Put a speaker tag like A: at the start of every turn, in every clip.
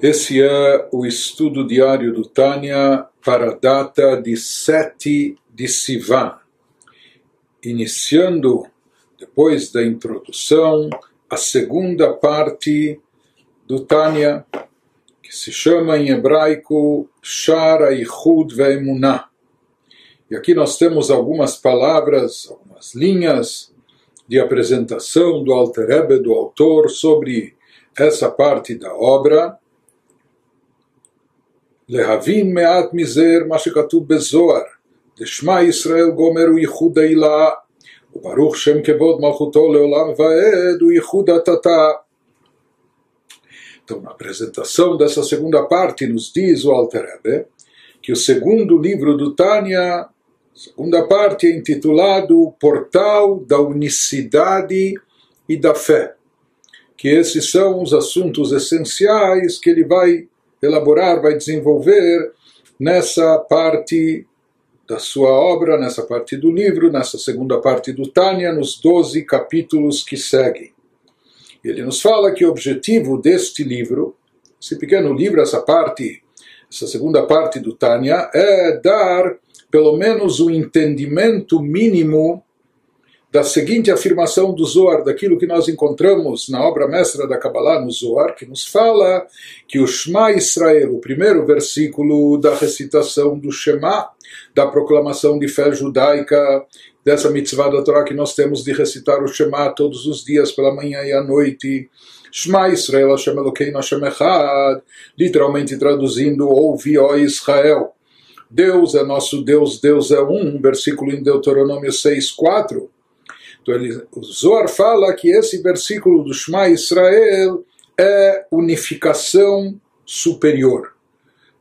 A: Esse é o estudo diário do Tânia para a data de 7 de Sivan, iniciando, depois da introdução, a segunda parte do Tânia, que se chama em hebraico Shara Ichud Ve'emunah. E aqui nós temos algumas palavras, algumas linhas de apresentação do Alter Rebbe, do autor, sobre essa parte da obra להבין מעט מזר מה שכתוב בזוהר, לשמע ישראל גומר הוא ייחוד העילה, וברוך שם כבוד מלכותו לעולם ועד הוא ייחוד התתה. Então, na apresentação dessa segunda parte, nos diz o Alter Rebbe que o segundo livro do Tânia, segunda parte, é intitulado Portal da Unicidade e da Fé. Que esses são os assuntos essenciais que ele vai elaborar, vai desenvolver nessa parte da sua obra, nessa parte do livro, nessa segunda parte do Tânia, nos 12 capítulos que seguem. Ele nos fala que o objetivo deste livro, esse pequeno livro, essa parte, essa segunda parte do Tânia, é dar pelo menos um entendimento mínimo da seguinte afirmação do Zohar, daquilo que nós encontramos na obra mestra da Kabbalah no Zohar, que nos fala que o Shema Israel, o primeiro versículo da recitação do Shema, da proclamação de fé judaica, dessa mitzvah da Torá que nós temos de recitar o Shema todos os dias, pela manhã e à noite, Shema Israel, Hashem Elokeinu Hashem Echad, literalmente traduzindo, ouve, ó Israel. Deus é nosso Deus, Deus é um, versículo em Deuteronômio 6, 4 então ele, o Zohar fala que esse versículo do Shema Israel é unificação superior.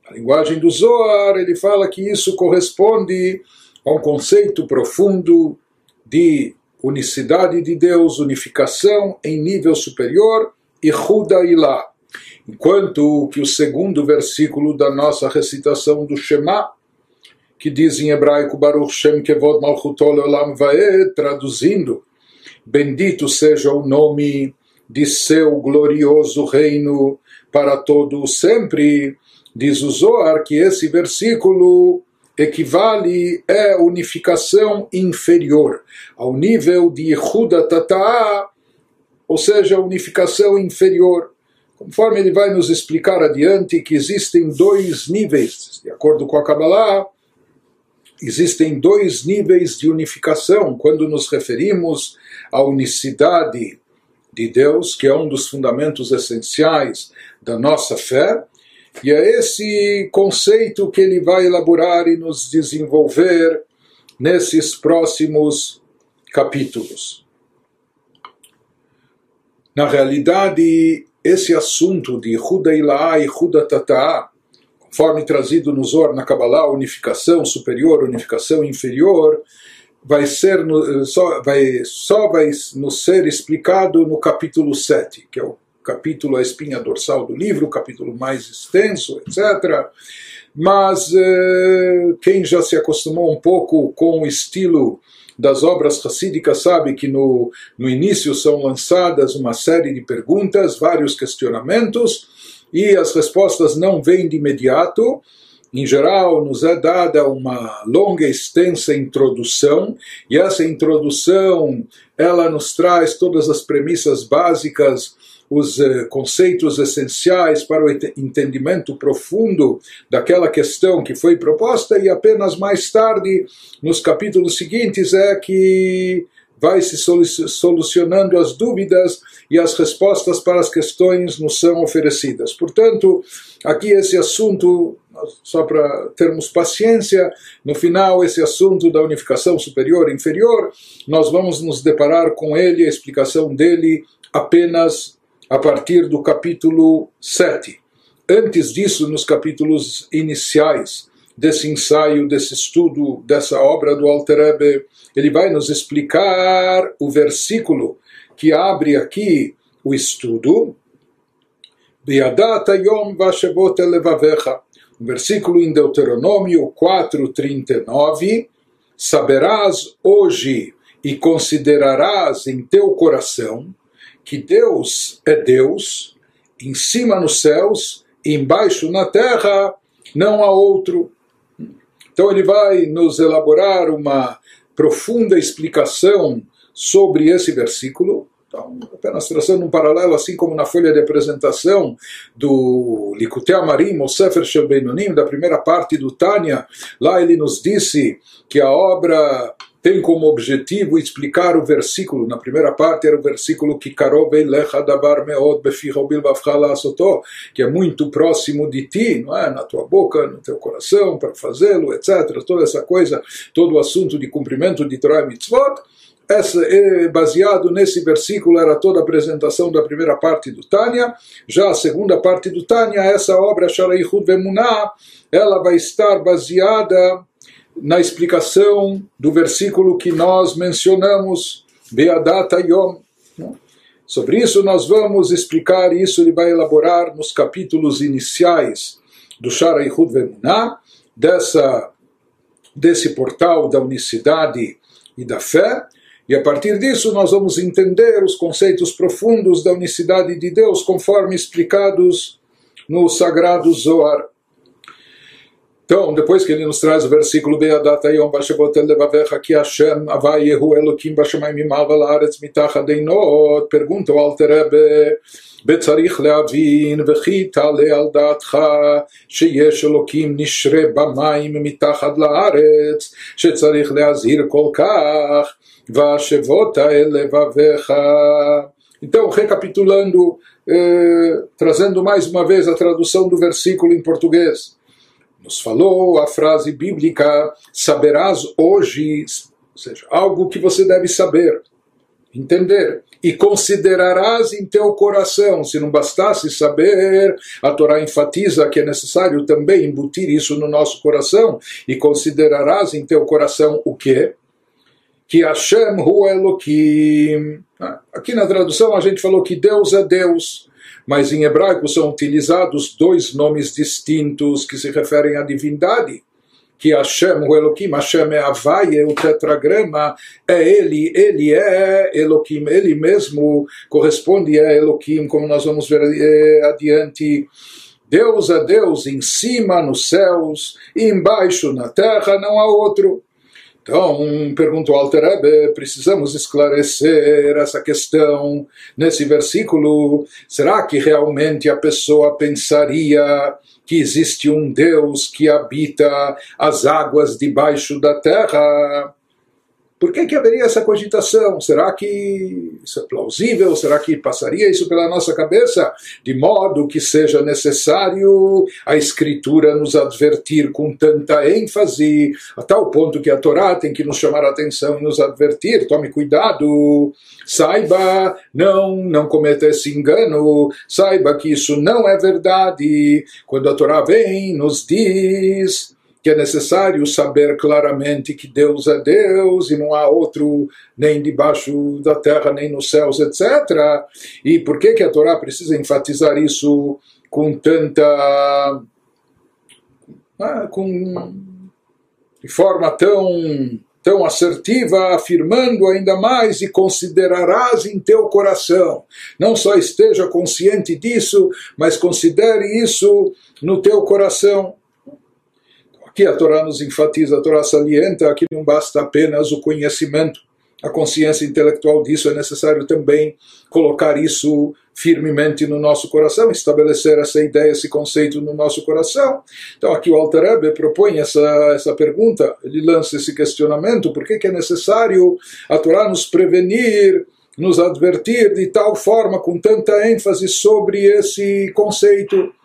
A: Na linguagem do Zohar, ele fala que isso corresponde a um conceito profundo de unicidade de Deus, unificação em nível superior e Huda Ilah. Enquanto que o segundo versículo da nossa recitação do Shema que diz em hebraico Baruch Shem Kevod Malchutol Olam Vaed, traduzindo, bendito seja o nome de seu glorioso reino para todo sempre. Diz o Zohar que esse versículo equivale é unificação inferior ao nível de Yehuda Tata'a, ou seja, unificação inferior. Conforme ele vai nos explicar adiante que existem dois níveis, de acordo com a Kabbalah, existem dois níveis de unificação quando nos referimos à unicidade de Deus, que é um dos fundamentos essenciais da nossa fé, e é esse conceito que ele vai elaborar e nos desenvolver nesses próximos capítulos. Na realidade, esse assunto de Huda Ila'a e Huda Tata'a conforme trazido no Zor na Kabbalah, unificação superior, unificação inferior, vai ser no, só, vai, só vai nos ser explicado no capítulo 7, que é o capítulo A Espinha Dorsal do livro, o capítulo mais extenso, etc. Mas eh, quem já se acostumou um pouco com o estilo das obras racídicas sabe que no, no início são lançadas uma série de perguntas, vários questionamentos, e as respostas não vêm de imediato. Em geral, nos é dada uma longa extensa introdução, e essa introdução ela nos traz todas as premissas básicas, os eh, conceitos essenciais para o entendimento profundo daquela questão que foi proposta, e apenas mais tarde, nos capítulos seguintes, é que vai se solucionando as dúvidas e as respostas para as questões nos são oferecidas. Portanto, aqui esse assunto, só para termos paciência, no final, esse assunto da unificação superior e inferior, nós vamos nos deparar com ele, a explicação dele, apenas a partir do capítulo 7. Antes disso, nos capítulos iniciais, desse ensaio, desse estudo, dessa obra do Alter Rebbe, ele vai nos explicar o versículo que abre aqui o estudo. Beadat Yom Vashevot Elevavecha. Um versículo em Deuteronômio 4:39. Saberás hoje e considerarás em teu coração que Deus é Deus, em cima nos céus embaixo na terra não há outro. Então ele vai nos elaborar uma profunda explicação sobre esse versículo. Então, apenas traçando um paralelo, assim como na folha de apresentação do Likutei Amarim, o Sefer da primeira parte do Tânia, lá ele nos disse que a obra tem como objetivo explicar o versículo. Na primeira parte era o versículo que que é muito próximo de ti, não é? na tua boca, no teu coração, para fazê-lo, etc. Toda essa coisa, todo o assunto de cumprimento de Torah e Mitzvot. Essa, é baseado nesse versículo era toda a apresentação da primeira parte do Tânia. Já a segunda parte do Tânia, essa obra Sharayhud Vemunah, ela vai estar baseada na explicação do versículo que nós mencionamos, Beadata Yom. Sobre isso nós vamos explicar, isso ele vai elaborar nos capítulos iniciais do Shara Ihud Vemunah, dessa, desse portal da unicidade e da fé, e a partir disso nós vamos entender os conceitos profundos da unicidade de Deus, conforme explicados no Sagrado Zohar. Então, depois que ele nos traz o versículo Be'adat Yom Bashavot Levavecha Ki Hashem Avai Yehu Elokim Bashamayim Imal Valaretz Mitach Adeinot pergunta o Alter Rebbe וצריך להבין וכי תעלה על דעתך שיש אלוקים נשרה במים מתחת לארץ שצריך להזהיר כל כך והשבות האל לבביך Então, recapitulando, eh, trazendo mais uma vez a tradução do versículo em português. nos falou a frase bíblica: saberás hoje, ou seja, algo que você deve saber, entender, e considerarás em teu coração. Se não bastasse saber, a Torá enfatiza que é necessário também embutir isso no nosso coração, e considerarás em teu coração o quê? Que Hashem hu Elohim. Ah, aqui na tradução a gente falou que Deus é Deus mas em hebraico são utilizados dois nomes distintos que se referem à divindade que Hashem, o Elohim, Hashem é Havai, é o tetragrama, é ele, ele é Elohim, ele mesmo corresponde a Elohim, como nós vamos ver é, adiante. Deus é Deus em cima nos céus, e embaixo na terra não há outro. Então, perguntou Alter Rebbe, precisamos esclarecer essa questão nesse versículo. Será que realmente a pessoa pensaria que existe um Deus que habita as águas debaixo da terra? Por que, que haveria essa cogitação? Será que isso é plausível? Será que passaria isso pela nossa cabeça? De modo que seja necessário a Escritura nos advertir com tanta ênfase, a tal ponto que a Torá tem que nos chamar a atenção e nos advertir: tome cuidado, saiba, não, não cometa esse engano, saiba que isso não é verdade. Quando a Torá vem, nos diz que é necessário saber claramente que Deus é Deus e não há outro nem debaixo da terra, nem nos céus, etc. E por que, que a Torá precisa enfatizar isso com tanta. Ah, com, de forma tão tão assertiva, afirmando ainda mais e considerarás em teu coração. Não só esteja consciente disso, mas considere isso no teu coração que a Torá nos enfatiza, a Torá salienta que não basta apenas o conhecimento, a consciência intelectual disso, é necessário também colocar isso firmemente no nosso coração, estabelecer essa ideia, esse conceito no nosso coração. Então aqui o Alter Rebbe propõe essa, essa pergunta, ele lança esse questionamento, por que, que é necessário a Torá nos prevenir, nos advertir de tal forma, com tanta ênfase sobre esse conceito?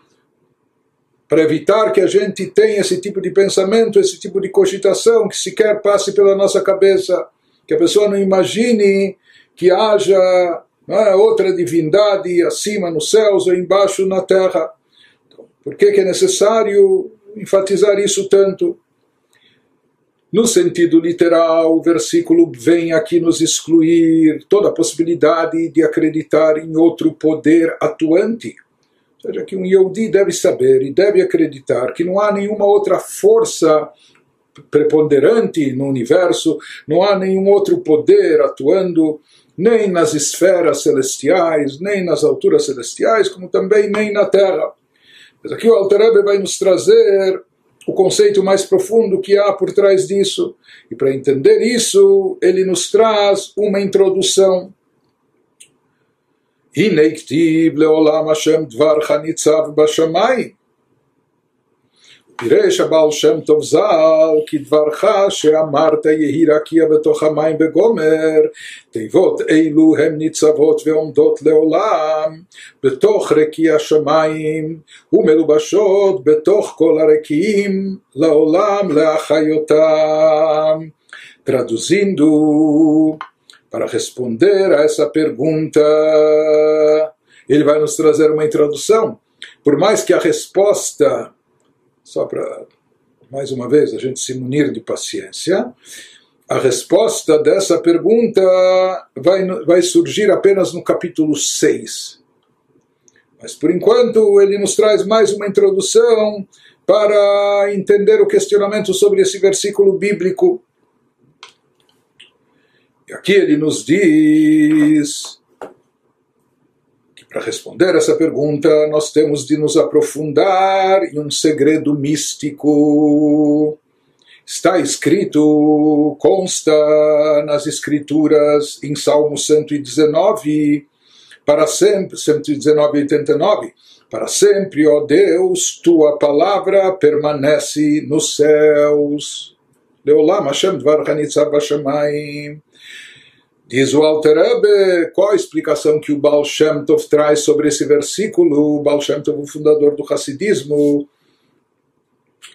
A: Para evitar que a gente tenha esse tipo de pensamento, esse tipo de cogitação que sequer passe pela nossa cabeça, que a pessoa não imagine que haja é, outra divindade acima nos céus ou embaixo na terra. Então, por que, que é necessário enfatizar isso tanto? No sentido literal, o versículo vem aqui nos excluir toda a possibilidade de acreditar em outro poder atuante seja, que um Yehudi deve saber e deve acreditar que não há nenhuma outra força preponderante no universo, não há nenhum outro poder atuando nem nas esferas celestiais, nem nas alturas celestiais, como também nem na terra. Mas aqui o Alter Rebbe vai nos trazer o conceito mais profundo que há por trás disso. E para entender isso, ele nos traz uma introdução. הנה כתיב לעולם השם דברך ניצב בשמיים פירש הבעל שם טוב ז"ל, כדברך שאמרת יהי רקיע בתוך המים בגומר, תיבות אלו הן ניצבות ועומדות לעולם, בתוך רקיע השמיים, ומלובשות בתוך כל הרקיעים, לעולם להחיותם. Traduzindo, para responder a essa pergunta, ele vai nos trazer uma introdução. Por mais que a resposta só para, mais uma vez, a gente se munir de paciência, a resposta dessa pergunta vai, vai surgir apenas no capítulo 6. Mas por enquanto ele nos traz mais uma introdução para entender o questionamento sobre esse versículo bíblico. Aqui ele nos diz para responder essa pergunta, nós temos de nos aprofundar em um segredo místico. Está escrito, consta nas Escrituras, em Salmo 119, para sempre, 119 e 89, para sempre, ó Deus, tua palavra permanece nos céus. Leolam Hashem dvar chanitzav Diz o Alter Rebbe, qual a explicação que o Baal Shem Tov traz sobre esse versículo? O Baal Shem Tov, o fundador do Hassidismo,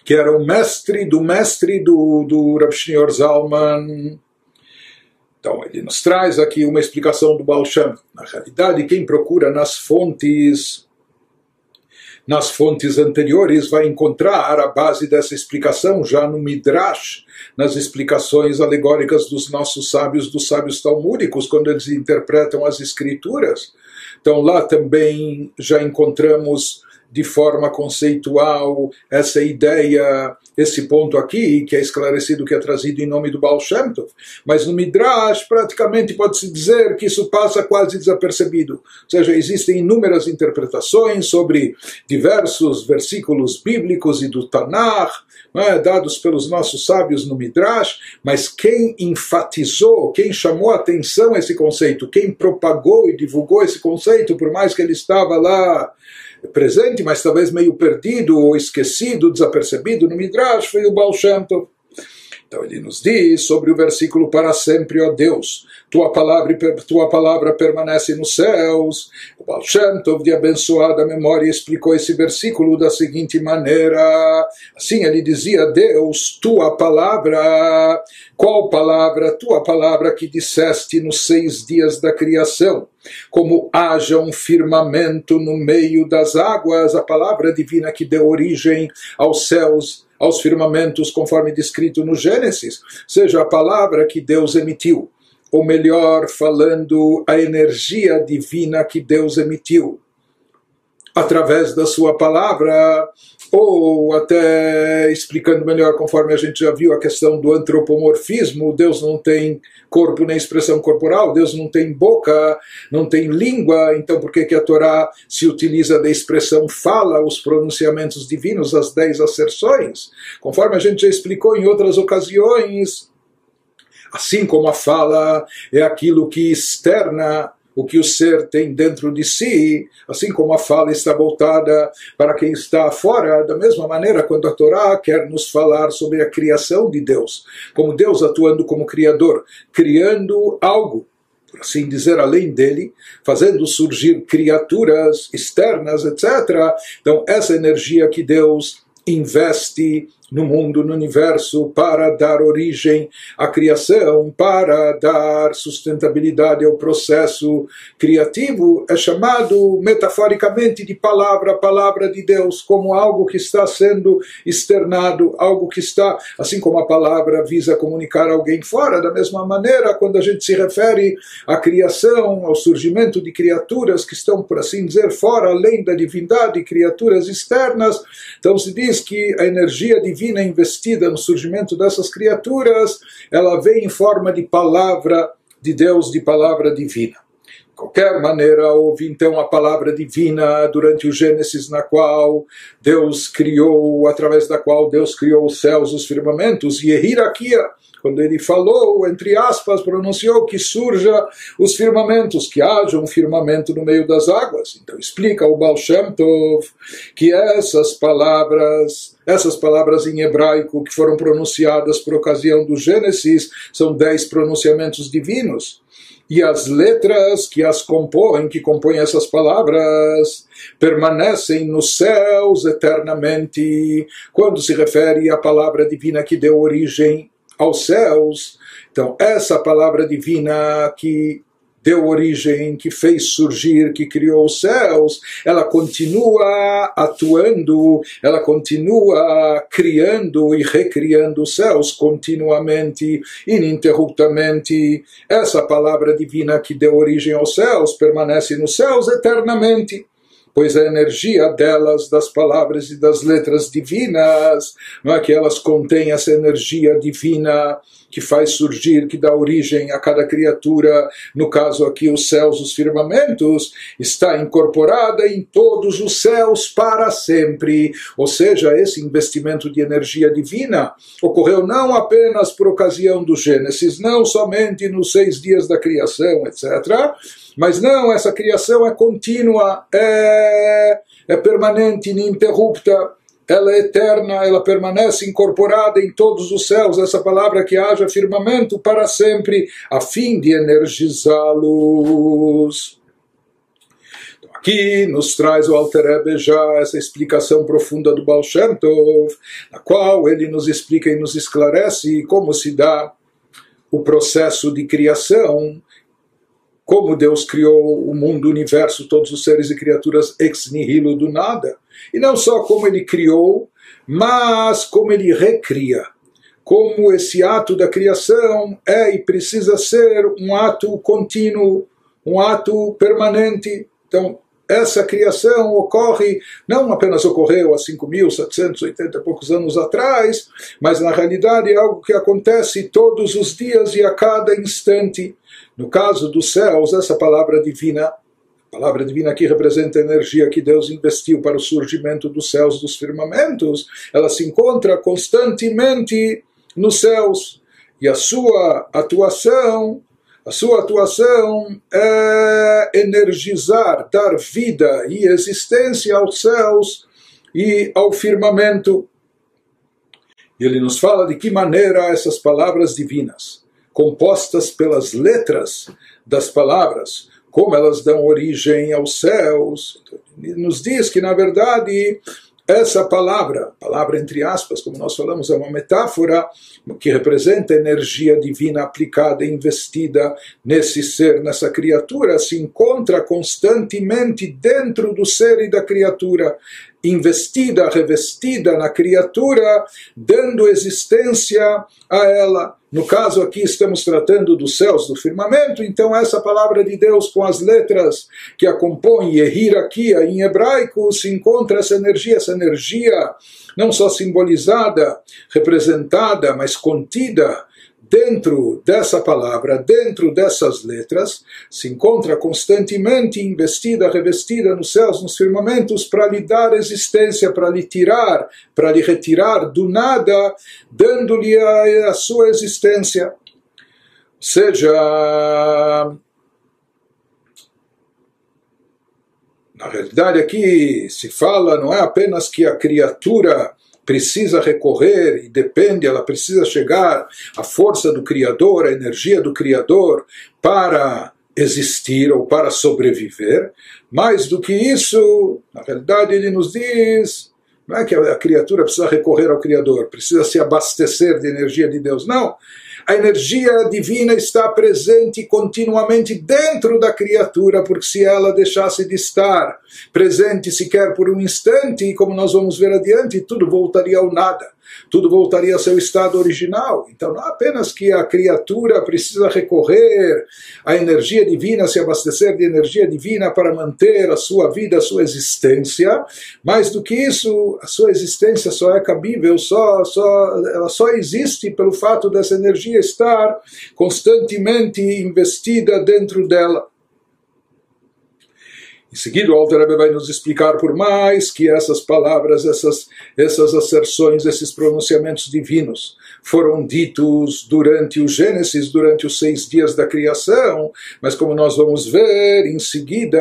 A: que era o mestre do mestre do, do Rav Zalman. Então, ele nos traz aqui uma explicação do Baal Shem. Na realidade, quem procura nas fontes nas fontes anteriores vai encontrar a base dessa explicação já no Midrash, nas explicações alegóricas dos nossos sábios, dos sábios talmúdicos, quando eles interpretam as escrituras. Então lá também já encontramos de forma conceitual essa ideia, esse ponto aqui, que é esclarecido, que é trazido em nome do Baal Shem Tov. Mas no Midrash, praticamente pode-se dizer que isso passa quase desapercebido. Ou seja, existem inúmeras interpretações sobre diversos versículos bíblicos e do Tanakh, é, dados pelos nossos sábios no Midrash, mas quem enfatizou, quem chamou a atenção esse conceito, quem propagou e divulgou esse conceito, por mais que ele estava lá presente, mas talvez meio perdido ou esquecido, desapercebido no Midrash, foi o Baal Shem Tov. Então ele nos diz sobre o versículo para sempre, ó Deus, tua palavra, tua palavra permanece nos céus. O Baal Shem Tov, de abençoada memória, explicou esse versículo da seguinte maneira. Assim ele dizia, Deus, tua palavra, qual palavra? Tua palavra que disseste nos seis dias da criação. Como haja um firmamento no meio das águas, a palavra divina que deu origem aos céus aos firmamentos, conforme descrito no Gênesis, seja a palavra que Deus emitiu, ou melhor, falando a energia divina que Deus emitiu. Através da sua palavra, ou até explicando melhor, conforme a gente já viu a questão do antropomorfismo, Deus não tem corpo nem expressão corporal, Deus não tem boca, não tem língua, então por que, que a Torá se utiliza da expressão fala, os pronunciamentos divinos, as dez asserções? Conforme a gente já explicou em outras ocasiões, assim como a fala é aquilo que externa o que o ser tem dentro de si, assim como a fala está voltada para quem está fora, da mesma maneira, quando a Torá quer nos falar sobre a criação de Deus, como Deus atuando como Criador, criando algo por assim dizer, além dele, fazendo surgir criaturas externas, etc. Então, essa energia que Deus investe no mundo, no universo, para dar origem à criação, para dar sustentabilidade ao processo criativo, é chamado metaforicamente de palavra, palavra de Deus, como algo que está sendo externado, algo que está, assim como a palavra visa comunicar alguém fora, da mesma maneira, quando a gente se refere à criação, ao surgimento de criaturas que estão, por assim dizer, fora, além da divindade, criaturas externas, então se diz que a energia divina divina investida no surgimento dessas criaturas, ela vem em forma de palavra de Deus, de palavra divina. qualquer maneira, houve então a palavra divina durante o Gênesis, na qual Deus criou, através da qual Deus criou os céus, os firmamentos, e a hierarquia quando ele falou, entre aspas, pronunciou que surja os firmamentos, que haja um firmamento no meio das águas. Então explica o Baal Shem Tov que essas palavras, essas palavras em hebraico que foram pronunciadas por ocasião do Gênesis, são dez pronunciamentos divinos. E as letras que as compõem, que compõem essas palavras, permanecem nos céus eternamente, quando se refere à palavra divina que deu origem aos céus. Então, essa palavra divina que deu origem, que fez surgir, que criou os céus, ela continua atuando, ela continua criando e recriando os céus continuamente, ininterruptamente. Essa palavra divina que deu origem aos céus permanece nos céus eternamente pois a energia delas, das palavras e das letras divinas, não é que elas contêm essa energia divina que faz surgir, que dá origem a cada criatura, no caso aqui os céus, os firmamentos, está incorporada em todos os céus para sempre. Ou seja, esse investimento de energia divina ocorreu não apenas por ocasião do Gênesis, não somente nos seis dias da criação, etc., mas não, essa criação é contínua, é, é permanente, ininterrupta, ela é eterna, ela permanece incorporada em todos os céus, essa palavra que haja firmamento para sempre, a fim de energizá-los. Então, aqui nos traz o Alter já essa explicação profunda do Baal Shem Tov, na qual ele nos explica e nos esclarece como se dá o processo de criação como Deus criou o mundo, o universo, todos os seres e criaturas ex nihilo do nada. E não só como ele criou, mas como ele recria. Como esse ato da criação é e precisa ser um ato contínuo, um ato permanente. Então, essa criação ocorre, não apenas ocorreu há 5.780 e poucos anos atrás, mas na realidade é algo que acontece todos os dias e a cada instante. No caso dos céus, essa palavra divina, a palavra divina aqui representa a energia que Deus investiu para o surgimento dos céus, dos firmamentos, ela se encontra constantemente nos céus. E a sua atuação, a sua atuação é energizar, dar vida e existência aos céus e ao firmamento. E ele nos fala de que maneira essas palavras divinas compostas pelas letras das palavras, como elas dão origem aos céus. Nos diz que, na verdade, essa palavra, palavra entre aspas, como nós falamos, é uma metáfora que representa a energia divina aplicada e investida nesse ser, nessa criatura, se encontra constantemente dentro do ser e da criatura investida, revestida na criatura, dando existência a ela. No caso aqui estamos tratando dos céus, do firmamento, então essa palavra de Deus com as letras que a compõem, hierarquia em hebraico, se encontra essa energia, essa energia não só simbolizada, representada, mas contida dentro dessa palavra, dentro dessas letras, se encontra constantemente investida, revestida nos céus, nos firmamentos, para lhe dar existência, para lhe tirar, para lhe retirar do nada, dando-lhe a, a sua existência. Ou seja, na realidade aqui se fala não é apenas que a criatura precisa recorrer e depende, ela precisa chegar à força do Criador, à energia do Criador para existir ou para sobreviver. Mais do que isso, na realidade, ele nos diz não é que a criatura precisa recorrer ao Criador, precisa se abastecer de energia de Deus. Não a energia divina está presente continuamente dentro da criatura, porque se ela deixasse de estar presente sequer por um instante, como nós vamos ver adiante, tudo voltaria ao nada tudo voltaria ao seu estado original. Então, não apenas que a criatura precisa recorrer à energia divina, se abastecer de energia divina para manter a sua vida, a sua existência, mais do que isso, a sua existência só é cabível, só, só, ela só existe pelo fato dessa energia estar constantemente investida dentro dela. Em seguida, o Alter Rebbe vai nos explicar por mais que essas palavras, essas, essas asserções, esses pronunciamentos divinos foram ditos durante o Gênesis, durante os seis dias da criação, mas como nós vamos ver em seguida,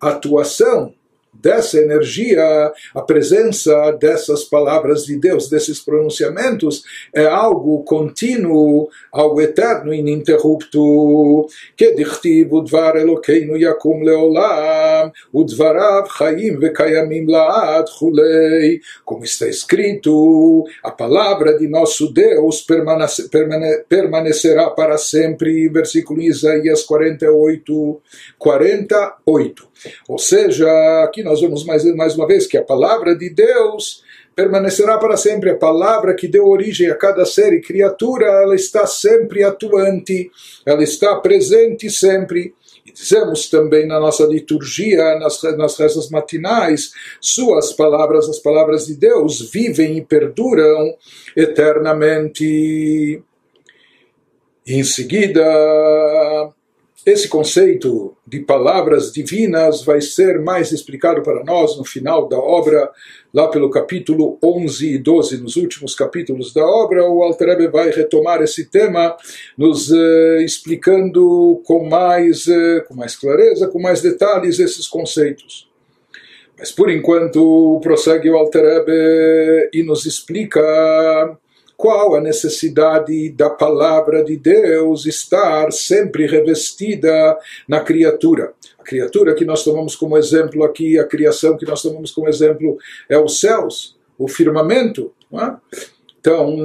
A: a atuação dessa energia, a presença dessas palavras de Deus, desses pronunciamentos, é algo contínuo, algo eterno, ininterrupto. Que dichtiv dvar Elokeinu yakum leolam, udvarav chaim vekayamim laad chulei. Como está escrito, a palavra de nosso Deus permanece, permane, permanecerá para sempre. Versículo Isaías 48, 48. Ou seja, aqui nós vemos mais, mais uma vez que a palavra de Deus permanecerá para sempre. A palavra que deu origem a cada ser e criatura, ela está sempre atuante, ela está presente sempre. E dizemos também na nossa liturgia, nas, nas rezas matinais, suas palavras, as palavras de Deus, vivem e perduram eternamente. Em seguida, esse conceito de palavras divinas vai ser mais explicado para nós no final da obra, lá pelo capítulo 11 e 12, nos últimos capítulos da obra, o Alter Rebbe vai retomar esse tema, nos uh, explicando com mais, uh, com mais clareza, com mais detalhes esses conceitos. Mas por enquanto prossegue o Alter Rebbe e nos explica qual a necessidade da palavra de Deus estar sempre revestida na criatura. A criatura que nós tomamos como exemplo aqui, a criação que nós tomamos como exemplo é os céus, o firmamento. É? Então,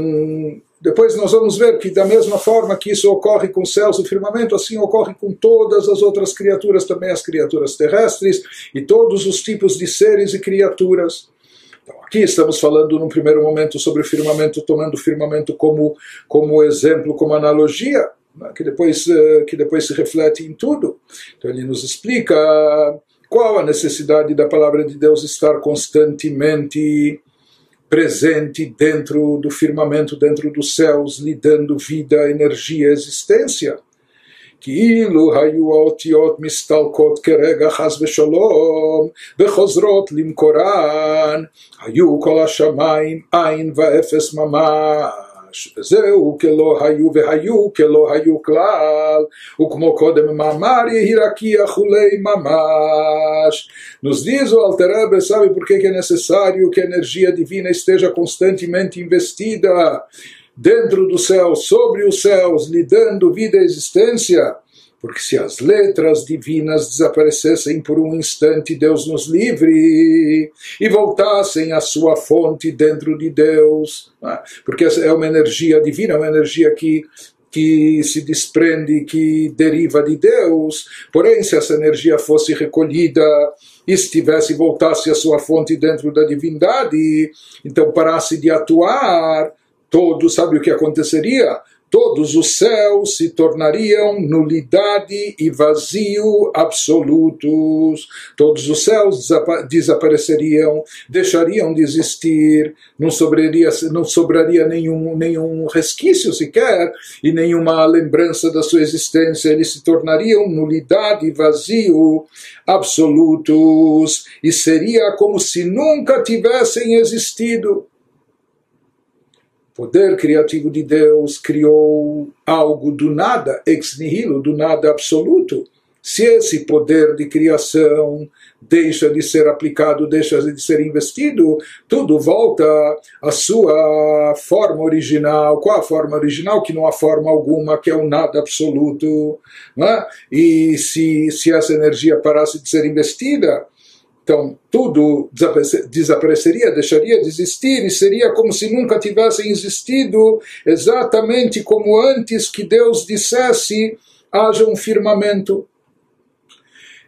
A: depois nós vamos ver que da mesma forma que isso ocorre com os céus e o firmamento, assim ocorre com todas as outras criaturas, também as criaturas terrestres e todos os tipos de seres e criaturas. Então, aqui estamos falando num primeiro momento sobre o firmamento, tomando o firmamento como, como exemplo, como analogia, né, que, depois, eh, que depois se reflete em tudo. Então ele nos explica qual a necessidade da palavra de Deus estar constantemente presente dentro do firmamento, dentro dos céus, lhe dando vida, energia, existência. כאילו היו האותיות מסתלקות כרגע חס ושלום וחוזרות למקורן, היו כל השמיים עין ואפס ממש. וזהו כלא היו והיו כלא היו כלל, וכמו קודם מאמר יהי רקיע כולי ממש. Nos diz o Alterebe, sabe por que é necessário que a energia divina esteja constantemente investida? dentro do céu, sobre os céus, lhe dando vida e existência. Porque se as letras divinas desaparecessem por um instante, Deus nos livre, e voltassem à sua fonte dentro de Deus, é? porque é uma energia divina, uma energia que que se desprende, que deriva de Deus. Porém, se essa energia fosse recolhida, estivesse voltasse à sua fonte dentro da divindade, então parasse de atuar, todo sabe o que aconteceria? Todos os céus se tornariam nulidade e vazio absolutos. Todos os céus desapareceriam, deixariam de existir, não sobraria, não sobraria nenhum, nenhum resquício sequer e nenhuma lembrança da sua existência. Eles se tornariam nulidade e vazio absolutos e seria como se nunca tivessem existido poder criativo de Deus criou algo do nada, ex nihilo, do nada absoluto. Se esse poder de criação deixa de ser aplicado, deixa de ser investido, tudo volta à sua forma original. Qual a forma original? Que não há forma alguma, que é o nada absoluto. Né? E se, se essa energia parasse de ser investida, então, tudo desapareceria, deixaria de existir e seria como se nunca tivessem existido, exatamente como antes que Deus dissesse: haja um firmamento.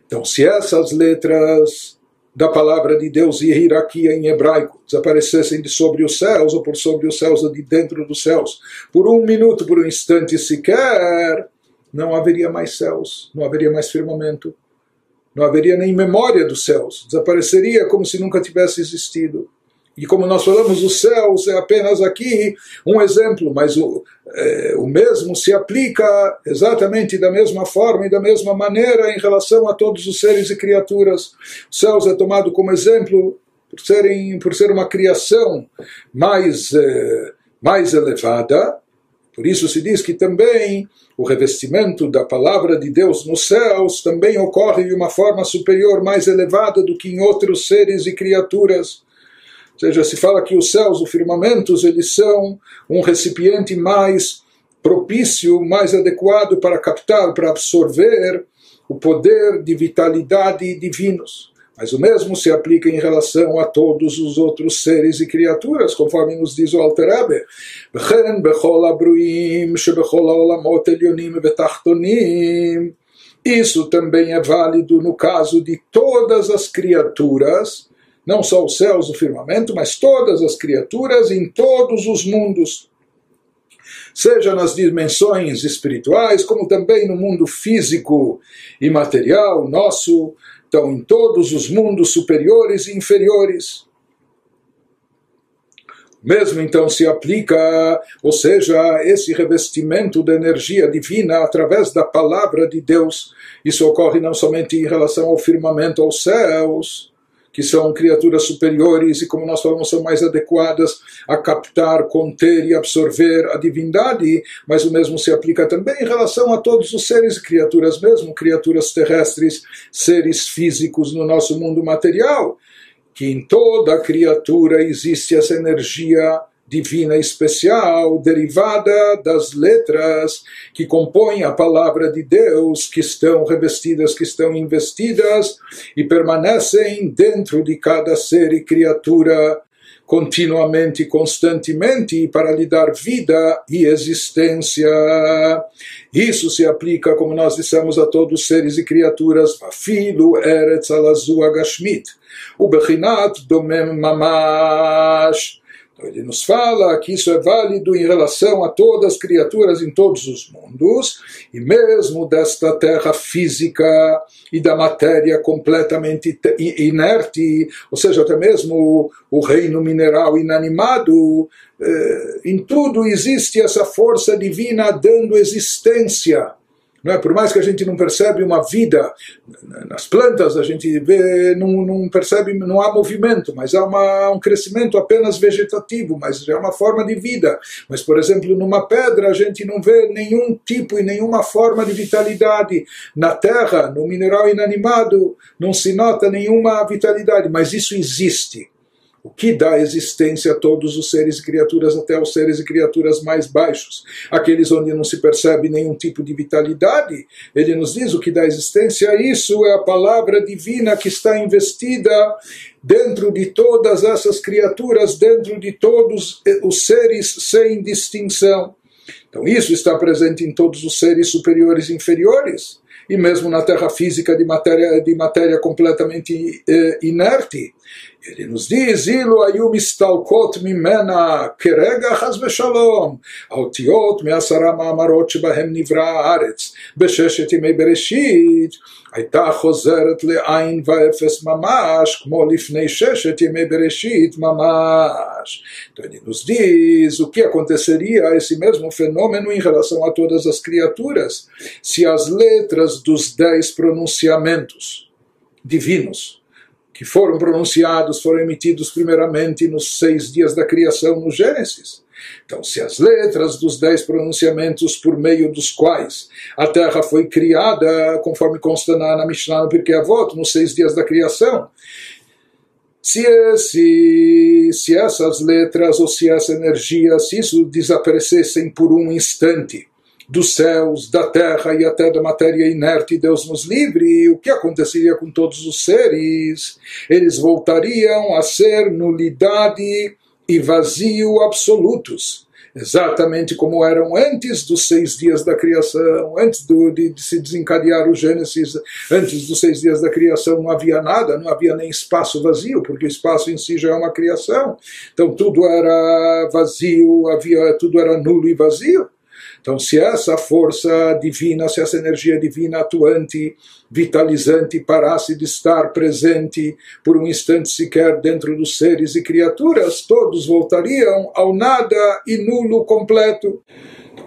A: Então, se essas letras da palavra de Deus e hierarquia em hebraico desaparecessem de sobre os céus ou por sobre os céus ou de dentro dos céus, por um minuto, por um instante sequer, não haveria mais céus, não haveria mais firmamento não haveria nem memória dos céus, desapareceria como se nunca tivesse existido. E como nós falamos, os céus é apenas aqui um exemplo, mas o, é, o mesmo se aplica exatamente da mesma forma e da mesma maneira em relação a todos os seres e criaturas. Os céus é tomado como exemplo por, serem, por ser uma criação mais, é, mais elevada, por isso se diz que também o revestimento da palavra de Deus nos céus também ocorre de uma forma superior, mais elevada do que em outros seres e criaturas. Ou seja, se fala que os céus, os firmamentos, eles são um recipiente mais propício, mais adequado para captar, para absorver o poder de vitalidade divinos. Mas o mesmo se aplica em relação a todos os outros seres e criaturas, conforme nos diz o Alter Rebbe. Isso também é válido no caso de todas as criaturas, não só os céus, o firmamento, mas todas as criaturas em todos os mundos, seja nas dimensões espirituais, como também no mundo físico e material nosso, então em todos os mundos superiores e inferiores. Mesmo então se aplica, ou seja, esse revestimento da energia divina através da palavra de Deus. Isso ocorre não somente em relação ao firmamento, aos céus, que são criaturas superiores e, como nós falamos, são mais adequadas a captar, conter e absorver a divindade, mas o mesmo se aplica também em relação a todos os seres e criaturas, mesmo criaturas terrestres, seres físicos no nosso mundo material, que em toda criatura existe essa energia divina especial derivada das letras que compõem a palavra de Deus, que estão revestidas, que estão investidas e permanecem dentro de cada ser e criatura continuamente, constantemente, para lhe dar vida e existência. Isso se aplica, como nós dissemos, a todos os seres e criaturas, Filo Eretz Alazu Agashmit, o Bechinat Domem Mamash, ele nos fala que isso é válido em relação a todas as criaturas em todos os mundos, e mesmo desta terra física e da matéria completamente inerte, ou seja, até mesmo o reino mineral inanimado, eh, em tudo existe essa força divina dando existência não é? Por mais que a gente não percebe uma vida nas plantas, a gente vê, não, não percebe, não há movimento, mas há uma, um crescimento apenas vegetativo, mas é uma forma de vida. Mas, por exemplo, numa pedra a gente não vê nenhum tipo e nenhuma forma de vitalidade. Na terra, no mineral inanimado, não se nota nenhuma vitalidade, mas isso existe o que dá existência a todos os seres e criaturas, até os seres e criaturas mais baixos, aqueles onde não se percebe nenhum tipo de vitalidade. Ele nos diz o que dá existência a isso é a palavra divina que está investida dentro de todas essas criaturas, dentro de todos os seres sem distinção. Então, isso está presente em todos os seres superiores e inferiores e mesmo na terra física de matéria, de matéria completamente eh, inerte. Ele nos diz, Ilu ayu mistalkot mimena kerega chas v'shalom, האותיות מעשרה מאמרות שבהם נברא הארץ, בששת ימי בראשית, הייתה חוזרת לעין ואפס ממש, כמו לפני ששת ימי בראשית ממש. Então ele nos diz o que aconteceria a esse mesmo fenômeno em relação a todas as criaturas, se as letras dos dez pronunciamentos divinos que foram pronunciados, foram emitidos primeiramente nos seis dias da criação no Gênesis. Então, se as letras dos dez pronunciamentos por meio dos quais a terra foi criada, conforme consta na, na Mishnah no Pirkei Avot, nos seis dias da criação, se, esse, se essas letras ou se essa energia, se isso desaparecessem por um instante, dos céus, da terra e até da matéria inerte, Deus nos livre, o que aconteceria com todos os seres? Eles voltariam a ser nulidade e vazio absolutos exatamente como eram antes dos seis dias da criação, antes do, de, de, se desencadear o Gênesis, antes dos seis dias da criação não havia nada, não havia nem espaço vazio, porque o espaço em si já é uma criação. Então tudo era vazio, havia tudo era nulo e vazio. Então, se essa força divina, se essa energia divina atuante, vitalizante, parasse de estar presente por um instante sequer dentro dos seres e criaturas, todos voltariam ao nada e nulo completo.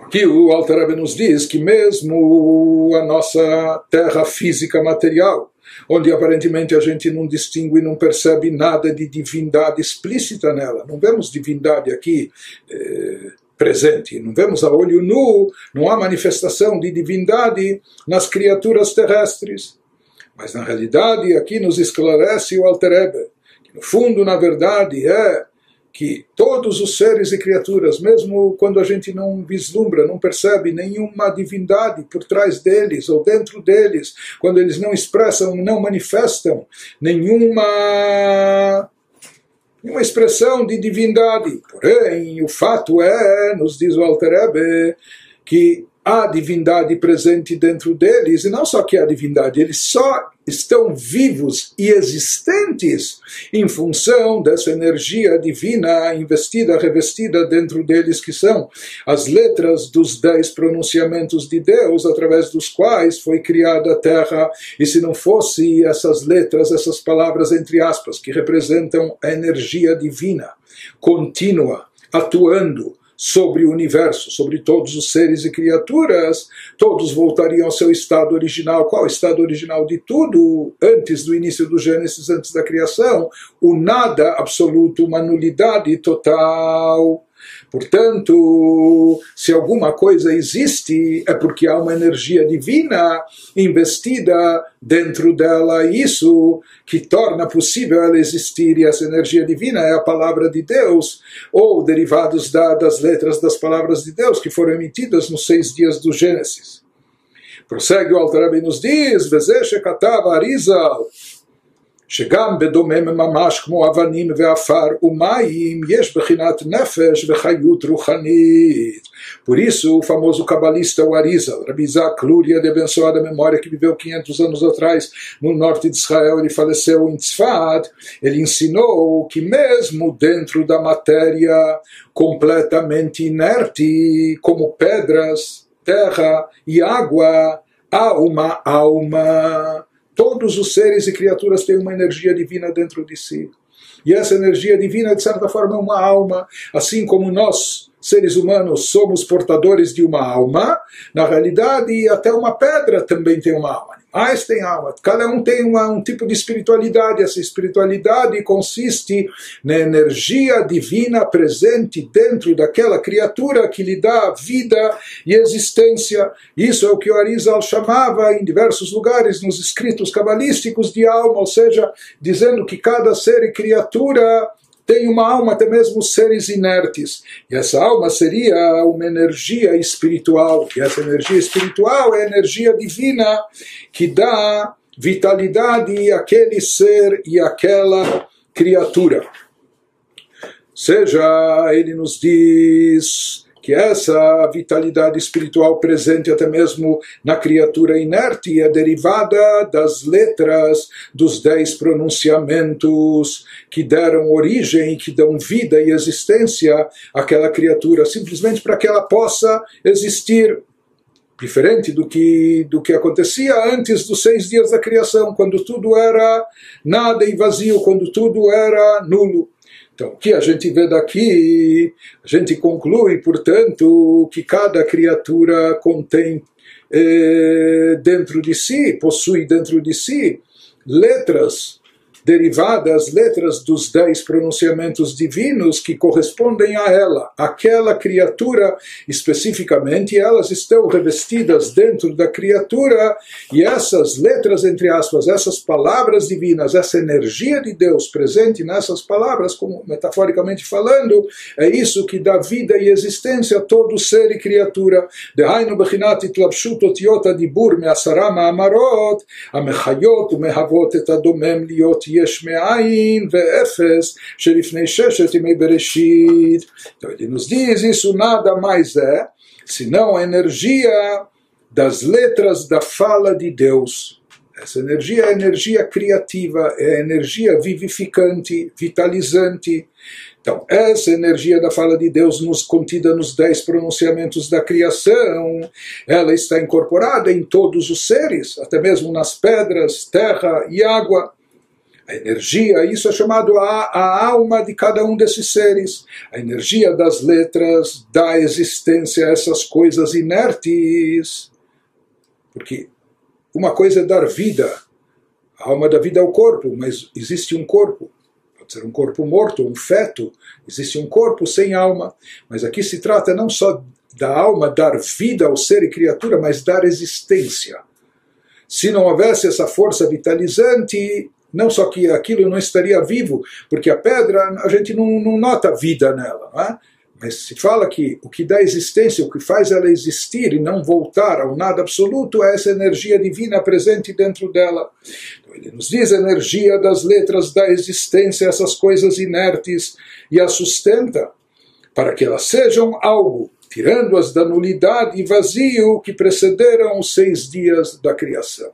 A: Aqui o Alter nos diz que mesmo a nossa terra física material, onde aparentemente a gente não distingue e não percebe nada de divindade explícita nela. Não vemos divindade aqui eh, presente, não vemos a olho nu, não há manifestação de divindade nas criaturas terrestres. Mas na realidade aqui nos esclarece o Alter que no fundo, na verdade, é que todos os seres e criaturas, mesmo quando a gente não vislumbra, não percebe nenhuma divindade por trás deles ou dentro deles, quando eles não expressam, não manifestam nenhuma nenhuma expressão de divindade. Porém, o fato é, nos diz o Alter que há divindade presente dentro deles, e não só que há divindade, eles só estão vivos e existentes em função dessa energia divina investida, revestida dentro deles, que são as letras dos dez pronunciamentos de Deus, através dos quais foi criada a terra. E se não fosse essas letras, essas palavras, entre aspas, que representam a energia divina contínua, atuando, sobre o universo, sobre todos os seres e criaturas, todos voltariam ao seu estado original. Qual o estado original de tudo? Antes do início do Gênesis, antes da criação, o nada absoluto, uma nulidade total. Portanto, se alguma coisa existe, é porque há uma energia divina investida dentro dela, isso que torna possível ela existir, e essa energia divina é a palavra de Deus, ou derivados da, das letras das palavras de Deus que foram emitidas nos seis dias do Gênesis. Prossegue o Alter nos diz, Vezeshe Katava Arizal, שגם בדומם ממש כמו אבנים ועפר ומים יש בחינת נפש וחיות רוחנית. Por isso, o famoso cabalista Arizal, Rabbi Isaac Luria, de abençoada memória, que viveu 500 anos atrás no norte de Israel, ele faleceu em Tzfat, ele ensinou que mesmo dentro da matéria completamente inerte, como pedras, terra e água, há uma alma Todos os seres e criaturas têm uma energia divina dentro de si. E essa energia divina, de certa forma, é uma alma, assim como nós, seres humanos, somos portadores de uma alma, na realidade, até uma pedra também tem uma alma. Têm alma, cada um tem uma, um tipo de espiritualidade. Essa espiritualidade consiste na energia divina presente dentro daquela criatura que lhe dá vida e existência. Isso é o que o Arizal chamava em diversos lugares nos escritos cabalísticos de alma, ou seja, dizendo que cada ser e criatura tem uma alma, até mesmo seres inertes. E essa alma seria uma energia espiritual. E essa energia espiritual é a energia divina que dá vitalidade àquele ser e àquela criatura. Seja, ele nos diz que essa vitalidade espiritual presente até mesmo na criatura inerte é derivada das letras dos dez pronunciamentos que deram origem, que dão vida e existência àquela criatura, simplesmente para que ela possa existir diferente do que, do que acontecia antes dos seis dias da criação, quando tudo era nada e vazio, quando tudo era nulo. Então, o que a gente vê daqui, a gente conclui, portanto, que cada criatura contém eh, dentro de si, possui dentro de si letras derivadas letras dos dez pronunciamentos divinos que correspondem a ela, aquela criatura especificamente, elas estão revestidas dentro da criatura e essas letras, entre aspas, essas palavras divinas, essa energia de Deus presente nessas palavras, como metaforicamente falando, é isso que dá vida e existência a todo ser e criatura. דהיינו בחינת התלבשות אותיות הדיבור מעשרה מאמרות המחיות ומהוות את הדומם להיות Yeshme'ain ve'efes sherifnei sheshet imei bereshit. Então ele nos diz, isso nada mais é, senão a energia das letras da fala de Deus. Essa energia é a energia criativa, é a energia vivificante, vitalizante. Então, essa energia da fala de Deus, nos contida nos dez pronunciamentos da criação, ela está incorporada em todos os seres, até mesmo nas pedras, terra e água. A energia, isso é chamado a, a alma de cada um desses seres. A energia das letras dá existência a essas coisas inertes. Porque uma coisa é dar vida. A alma dá vida ao corpo, mas existe um corpo. Pode ser um corpo morto, um feto. Existe um corpo sem alma. Mas aqui se trata não só da alma dar vida ao ser e criatura, mas dar existência. Se não houvesse essa força vitalizante, não só que aquilo não estaria vivo, porque a pedra a gente não, não nota vida nela, não é? mas se fala que o que dá existência, o que faz ela existir e não voltar ao nada absoluto é essa energia divina presente dentro dela. Então ele nos diz a energia das letras da existência, essas coisas inertes, e as sustenta para que elas sejam algo, tirando-as da nulidade e vazio que precederam os seis dias da criação.